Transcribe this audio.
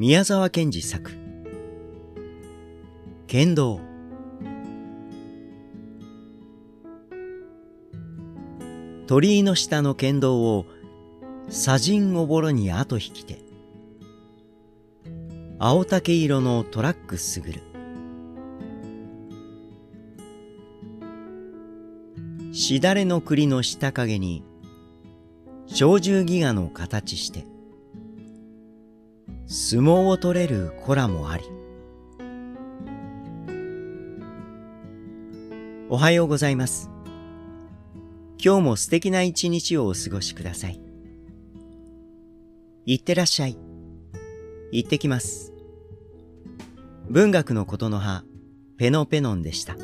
宮沢賢治作。剣道。鳥居の下の剣道を砂塵おぼろに後引きて。青竹色のトラックすぐる。しだれの栗の下影に小獣ギガの形して。相撲を取れる子らもあり。おはようございます。今日も素敵な一日をお過ごしください。いってらっしゃい。行ってきます。文学のことの葉ペノペノンでした。